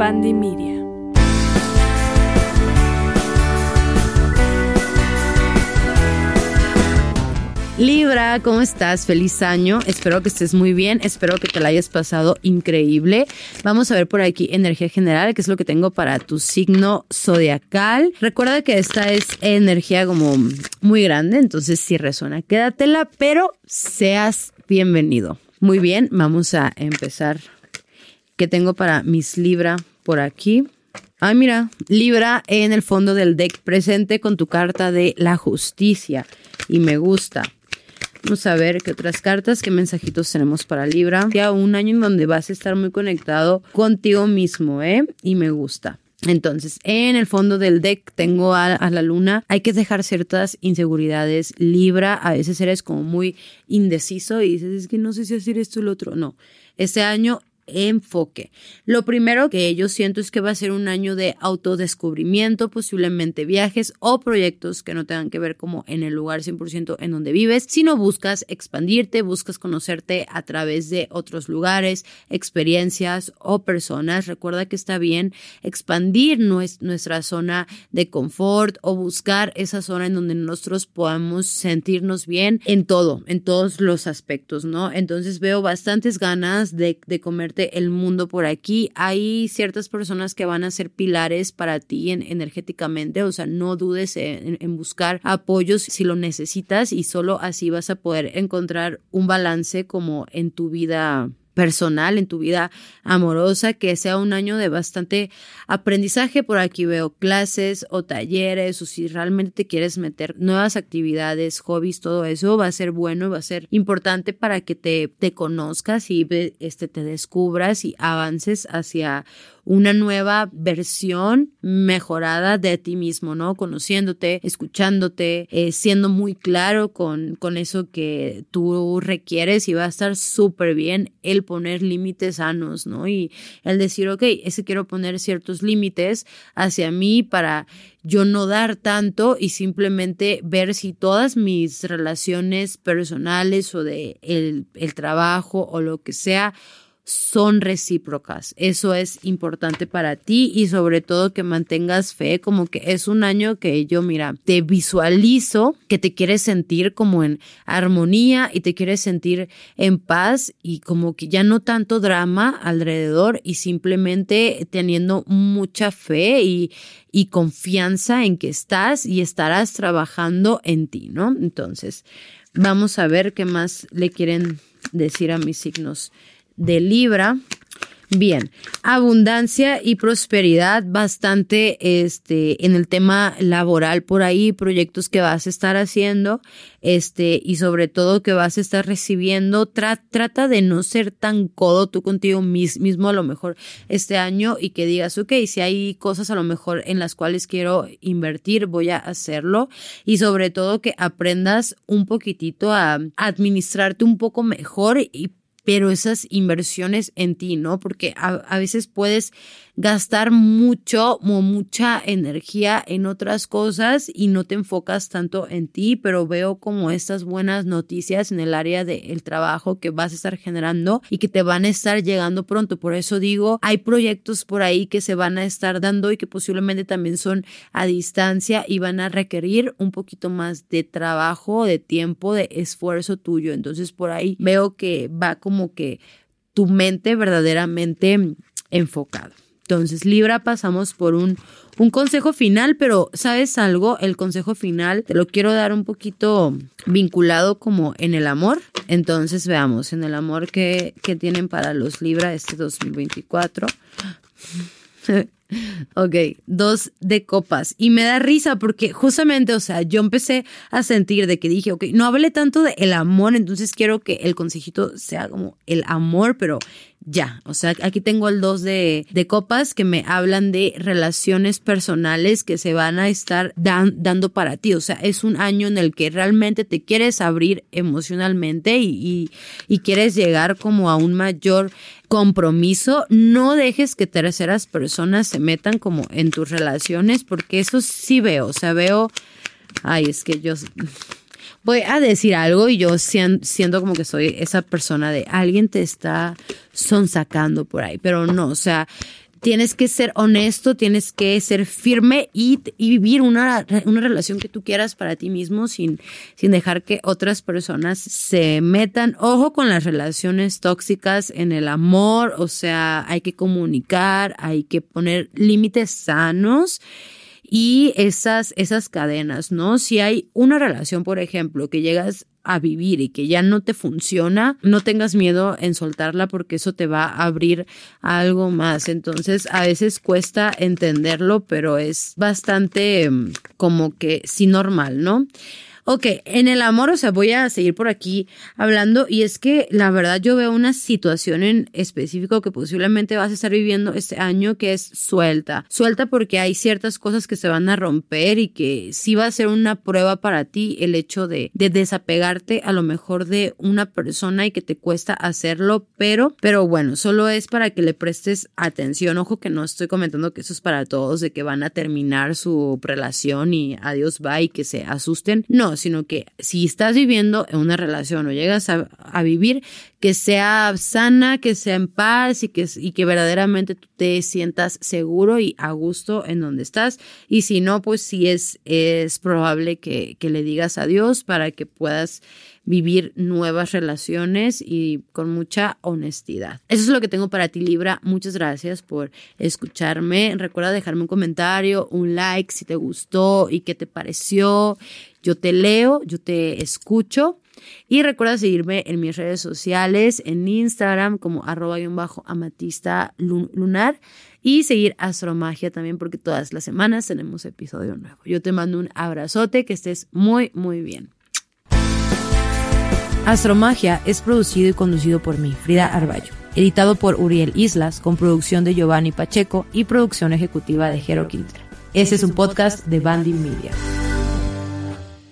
Pandemia. Libra, ¿cómo estás? Feliz año. Espero que estés muy bien. Espero que te la hayas pasado increíble. Vamos a ver por aquí energía general, que es lo que tengo para tu signo zodiacal. Recuerda que esta es energía como muy grande, entonces si resuena, quédatela, pero seas bienvenido. Muy bien, vamos a empezar. ¿Qué tengo para mis Libra por aquí? Ah, mira, Libra en el fondo del deck presente con tu carta de la justicia. Y me gusta. Vamos a ver qué otras cartas, qué mensajitos tenemos para Libra. Ya un año en donde vas a estar muy conectado contigo mismo, ¿eh? Y me gusta. Entonces, en el fondo del deck tengo a, a, la luna. Hay que dejar ciertas inseguridades. Libra, a veces eres como muy indeciso y dices, es que no sé si hacer esto o lo otro. No, este año enfoque. Lo primero que yo siento es que va a ser un año de autodescubrimiento, posiblemente viajes o proyectos que no tengan que ver como en el lugar 100% en donde vives, sino buscas expandirte, buscas conocerte a través de otros lugares, experiencias o personas. Recuerda que está bien expandir nuestra zona de confort o buscar esa zona en donde nosotros podamos sentirnos bien en todo, en todos los aspectos, ¿no? Entonces veo bastantes ganas de, de el mundo por aquí. Hay ciertas personas que van a ser pilares para ti energéticamente, o sea, no dudes en, en buscar apoyos si lo necesitas y solo así vas a poder encontrar un balance como en tu vida personal, en tu vida amorosa, que sea un año de bastante aprendizaje. Por aquí veo clases o talleres, o si realmente te quieres meter nuevas actividades, hobbies, todo eso va a ser bueno y va a ser importante para que te, te conozcas y este, te descubras y avances hacia una nueva versión mejorada de ti mismo, ¿no? Conociéndote, escuchándote, eh, siendo muy claro con, con eso que tú requieres y va a estar súper bien el poner límites sanos, ¿no? Y el decir, ok, ese quiero poner ciertos límites hacia mí para yo no dar tanto y simplemente ver si todas mis relaciones personales o de el, el trabajo o lo que sea son recíprocas. Eso es importante para ti y sobre todo que mantengas fe, como que es un año que yo, mira, te visualizo, que te quieres sentir como en armonía y te quieres sentir en paz y como que ya no tanto drama alrededor y simplemente teniendo mucha fe y, y confianza en que estás y estarás trabajando en ti, ¿no? Entonces, vamos a ver qué más le quieren decir a mis signos de Libra. Bien, abundancia y prosperidad bastante este en el tema laboral por ahí, proyectos que vas a estar haciendo, este y sobre todo que vas a estar recibiendo, trata de no ser tan codo tú contigo mismo a lo mejor este año y que digas, ok, si hay cosas a lo mejor en las cuales quiero invertir, voy a hacerlo y sobre todo que aprendas un poquitito a administrarte un poco mejor y pero esas inversiones en ti, ¿no? Porque a, a veces puedes gastar mucho o mucha energía en otras cosas y no te enfocas tanto en ti, pero veo como estas buenas noticias en el área del trabajo que vas a estar generando y que te van a estar llegando pronto. Por eso digo, hay proyectos por ahí que se van a estar dando y que posiblemente también son a distancia y van a requerir un poquito más de trabajo, de tiempo, de esfuerzo tuyo. Entonces por ahí veo que va como que tu mente verdaderamente enfocado. Entonces, Libra, pasamos por un, un consejo final, pero ¿sabes algo? El consejo final te lo quiero dar un poquito vinculado como en el amor. Entonces, veamos, en el amor que, que tienen para los Libra este 2024. Ok, dos de copas. Y me da risa porque justamente, o sea, yo empecé a sentir de que dije, ok, no hablé tanto de el amor, entonces quiero que el consejito sea como el amor, pero ya, o sea, aquí tengo el dos de, de copas que me hablan de relaciones personales que se van a estar dando para ti, o sea, es un año en el que realmente te quieres abrir emocionalmente y, y, y quieres llegar como a un mayor compromiso, no dejes que terceras personas se metan como en tus relaciones, porque eso sí veo, o sea, veo, ay, es que yo voy a decir algo y yo siento como que soy esa persona de alguien te está sonsacando por ahí, pero no, o sea, tienes que ser honesto, tienes que ser firme y, vivir una, una, relación que tú quieras para ti mismo sin, sin dejar que otras personas se metan. Ojo con las relaciones tóxicas en el amor, o sea, hay que comunicar, hay que poner límites sanos y esas, esas cadenas, ¿no? Si hay una relación, por ejemplo, que llegas a vivir y que ya no te funciona, no tengas miedo en soltarla porque eso te va a abrir algo más. Entonces, a veces cuesta entenderlo, pero es bastante mm, como que sí normal, ¿no? Ok, en el amor, o sea, voy a seguir por aquí hablando y es que la verdad yo veo una situación en específico que posiblemente vas a estar viviendo este año que es suelta. Suelta porque hay ciertas cosas que se van a romper y que sí va a ser una prueba para ti el hecho de, de desapegarte a lo mejor de una persona y que te cuesta hacerlo, pero, pero bueno, solo es para que le prestes atención. Ojo que no estoy comentando que eso es para todos, de que van a terminar su relación y adiós, bye, y que se asusten. No, sino que si estás viviendo en una relación o llegas a, vivir, que sea sana, que sea en paz y que, y que verdaderamente tú te sientas seguro y a gusto en donde estás. Y si no, pues sí es, es probable que, que le digas adiós para que puedas vivir nuevas relaciones y con mucha honestidad. Eso es lo que tengo para ti, Libra. Muchas gracias por escucharme. Recuerda dejarme un comentario, un like si te gustó y qué te pareció. Yo te leo, yo te escucho. Y recuerda seguirme en mis redes sociales, en Instagram como arroba bajo amatista lunar y seguir Astromagia también porque todas las semanas tenemos episodio nuevo. Yo te mando un abrazote, que estés muy, muy bien. Astromagia es producido y conducido por mí, Frida Arballo. Editado por Uriel Islas, con producción de Giovanni Pacheco y producción ejecutiva de Jero Quintero. Este es un podcast de Bandy Media.